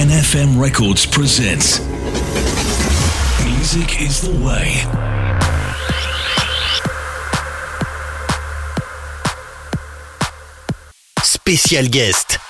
NFM Records presents Music is the Way. Spécial guest.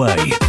Way.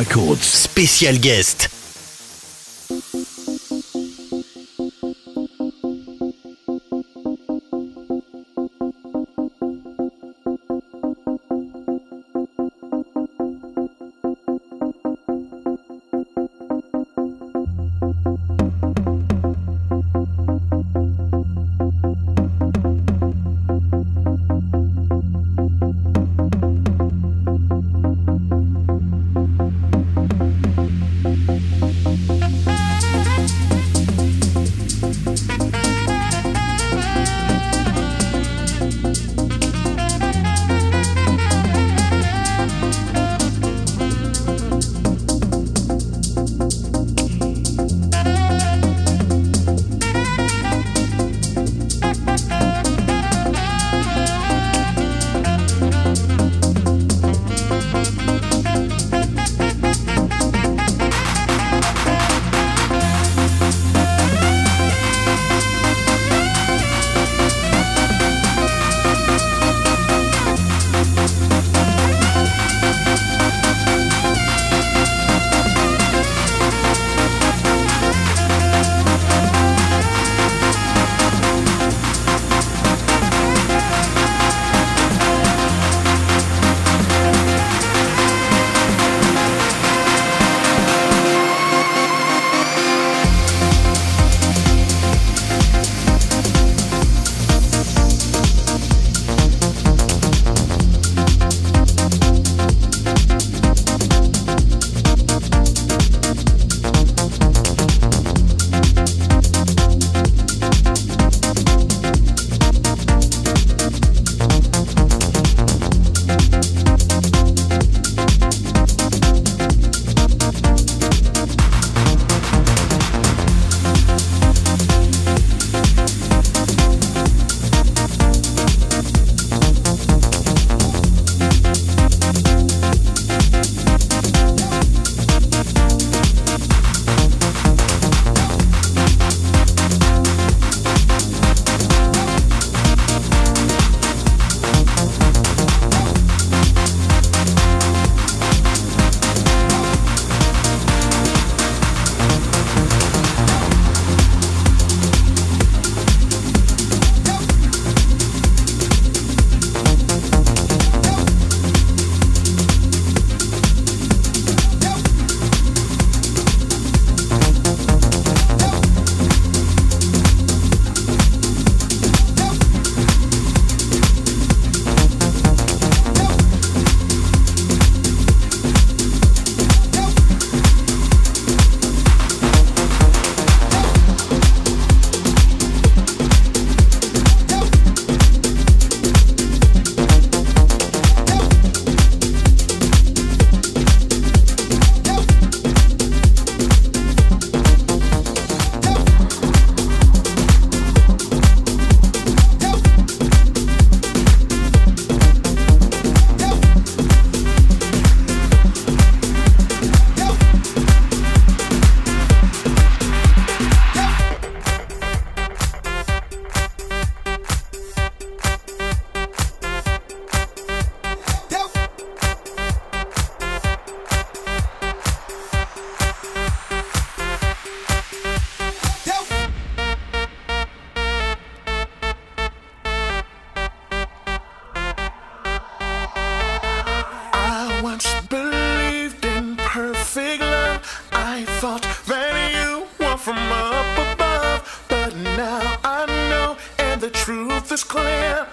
Records. Spécial guest. is clear.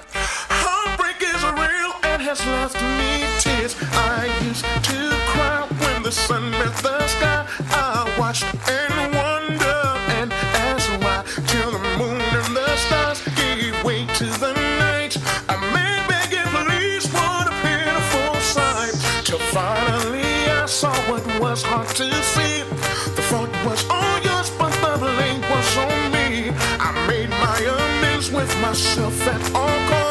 Heartbreak is real and has left me tears. I used to cry when the sun met the sky. I watched and wondered and asked why till the moon and the stars gave way to the night. I may made begging please what a pitiful sight. Till finally I saw what was hard to see. The fault was on. myself at all costs.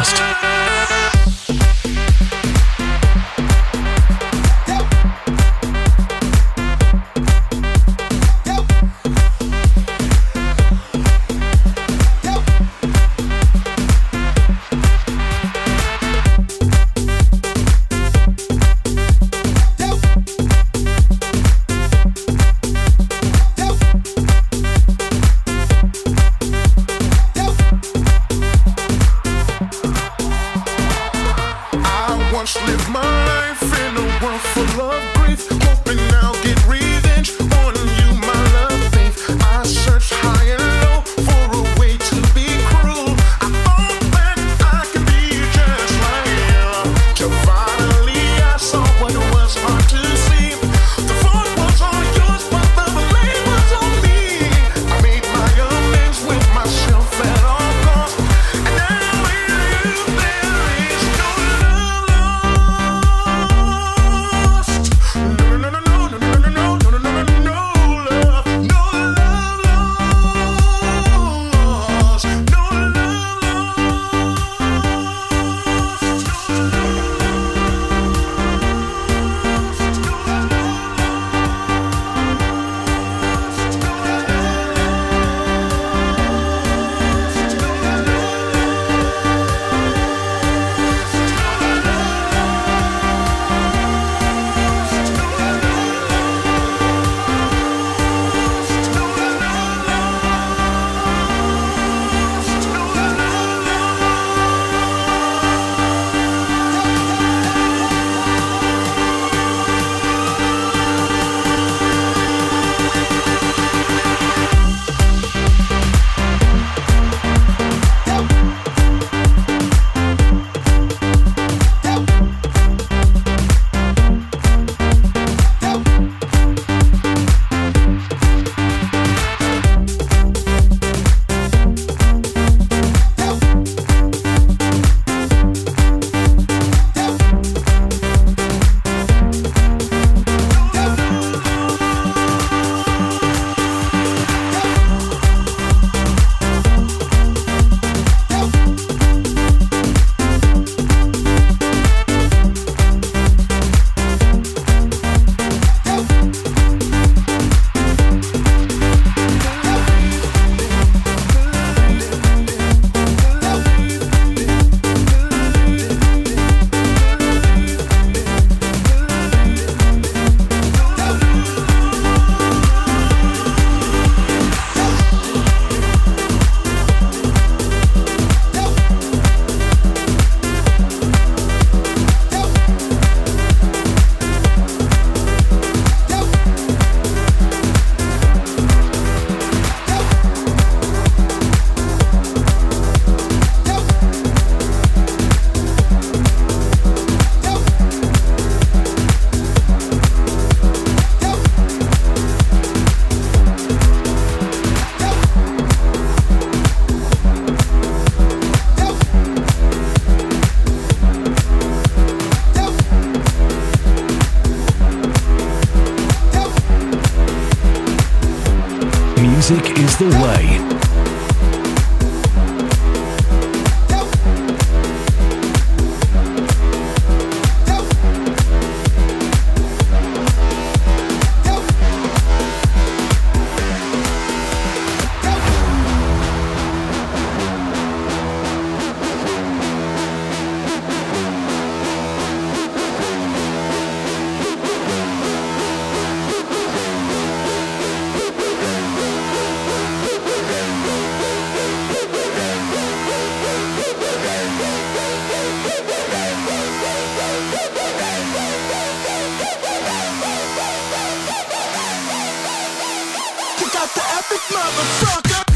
Podcast. motherfucker.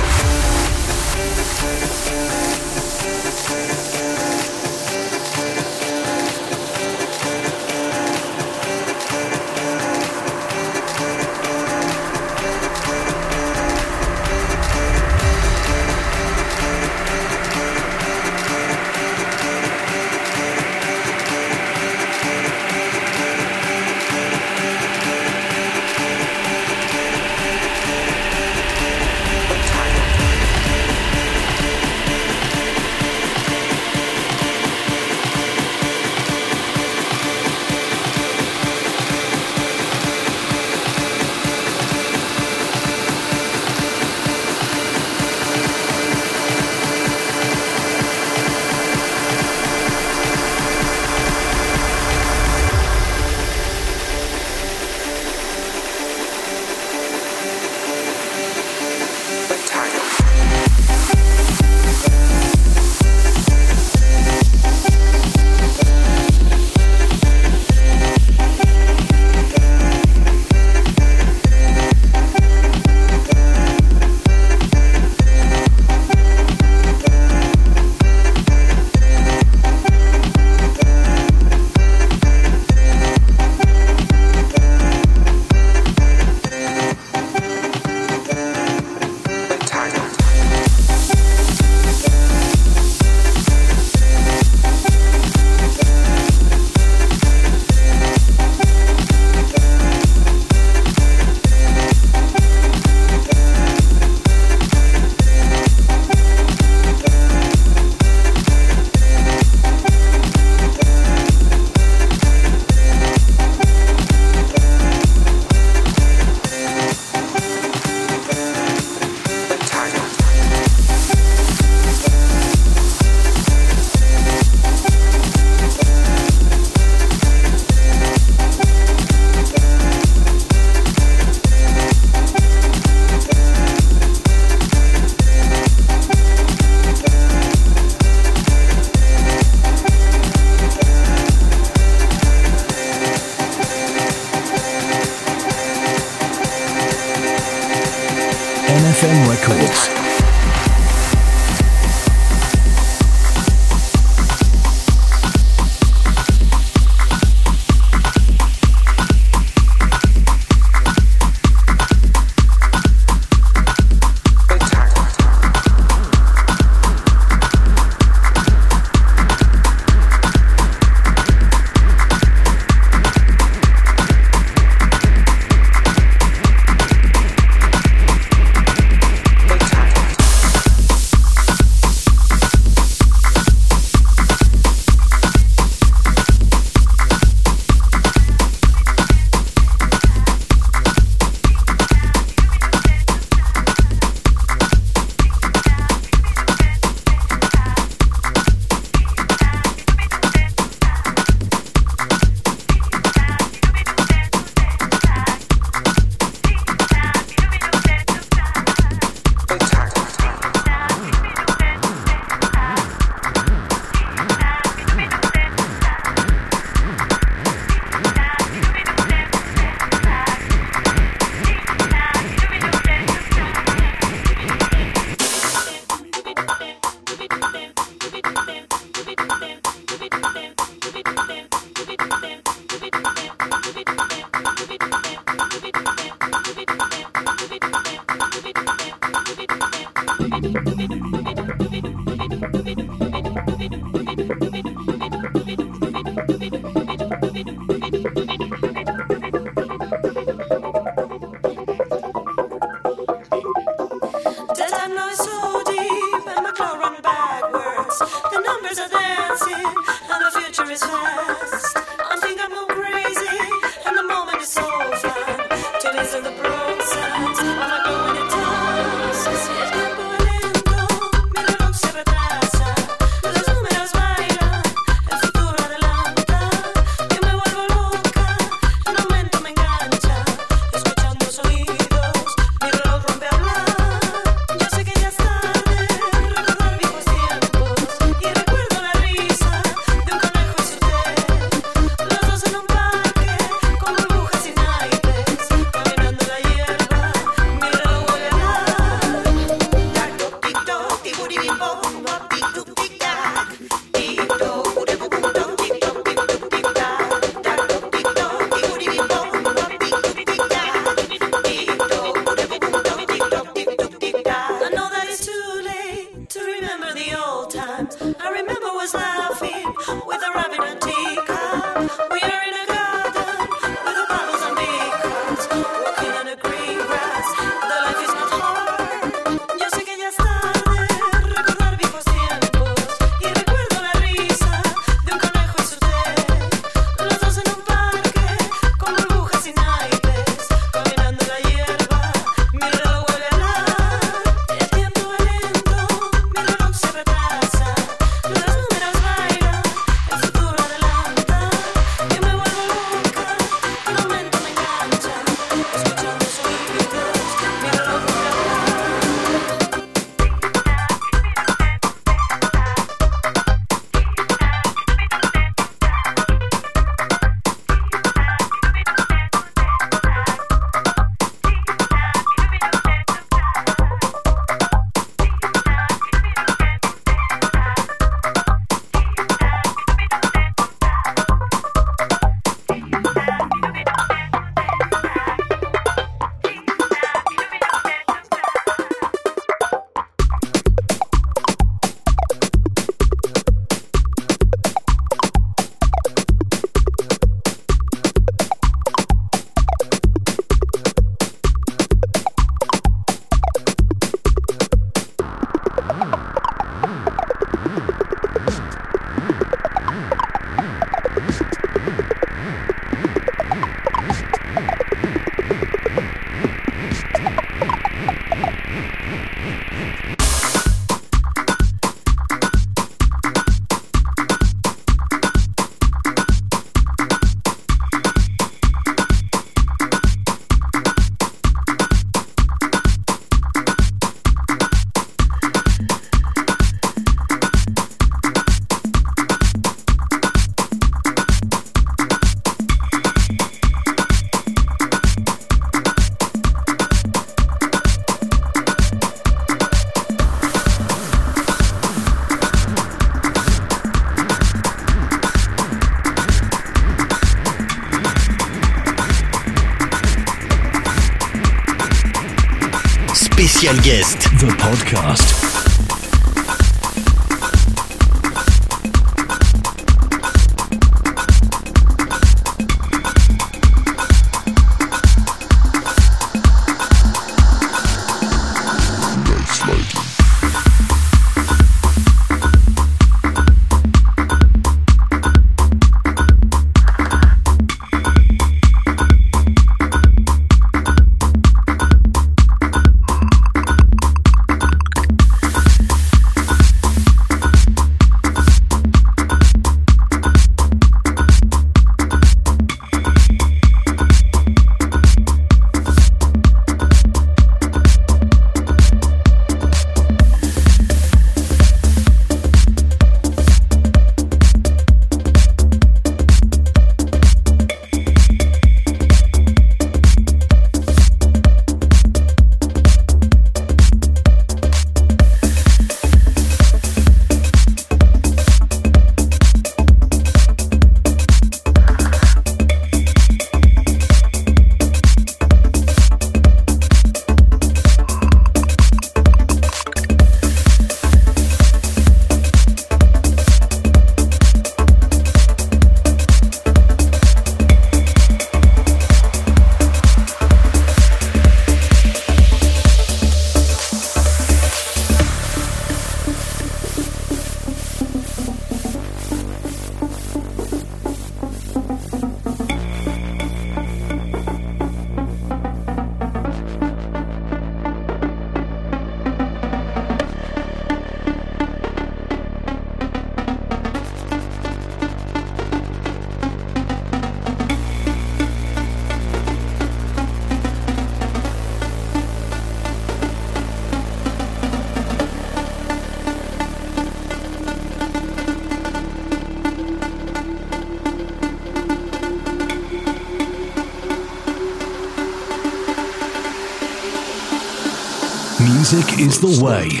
Is the way.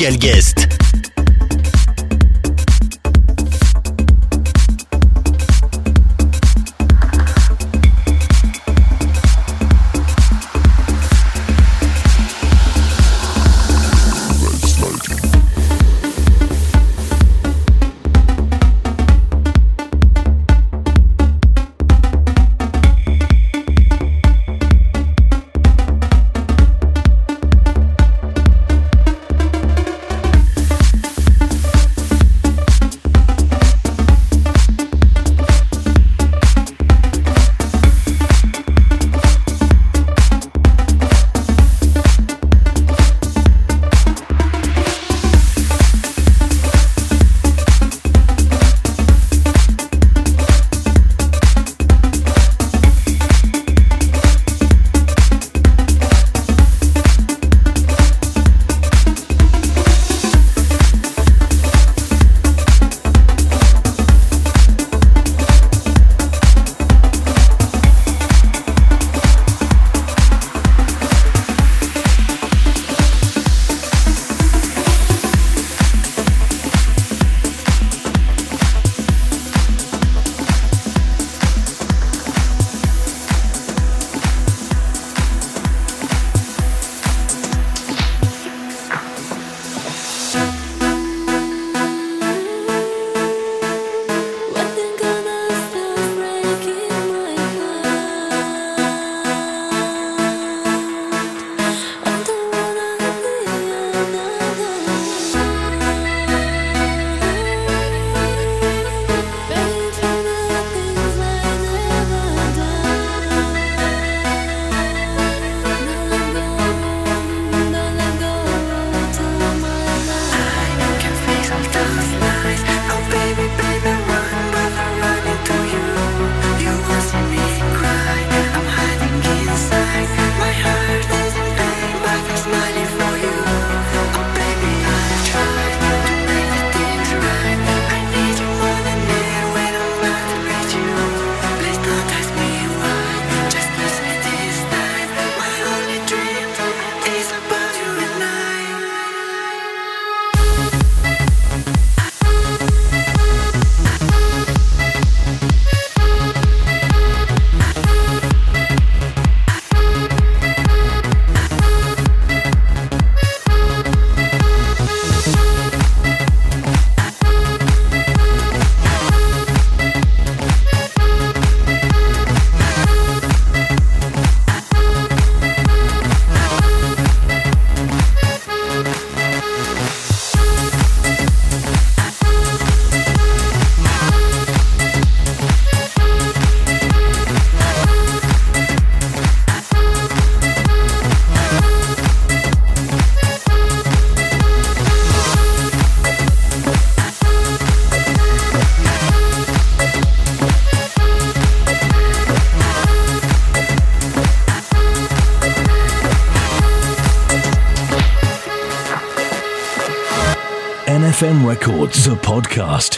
Spécial guest. Podcast.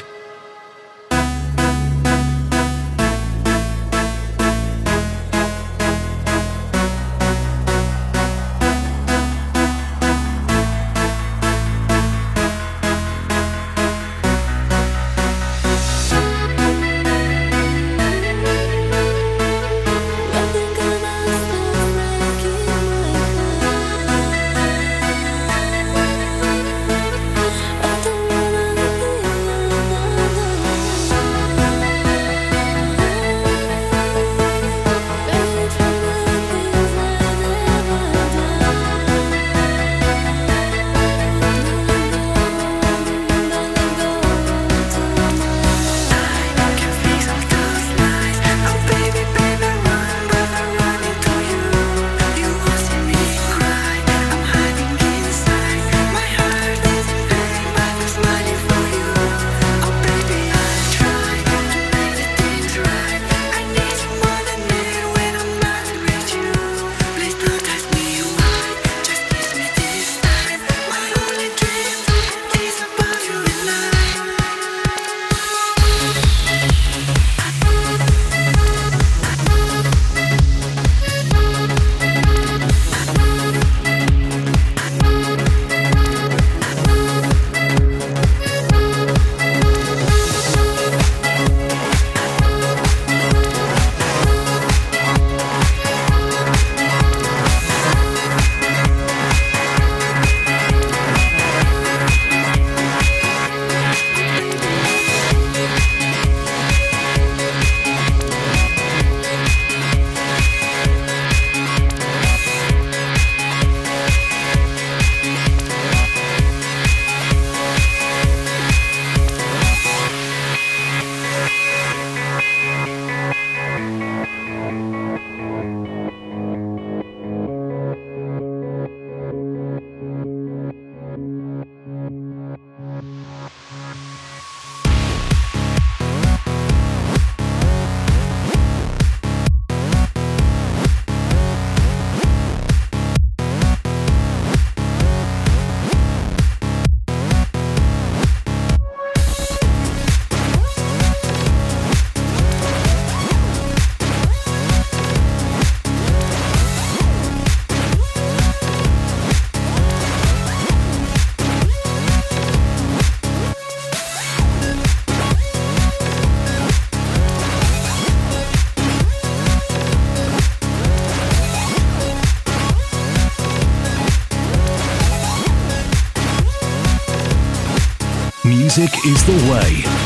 Music is the way.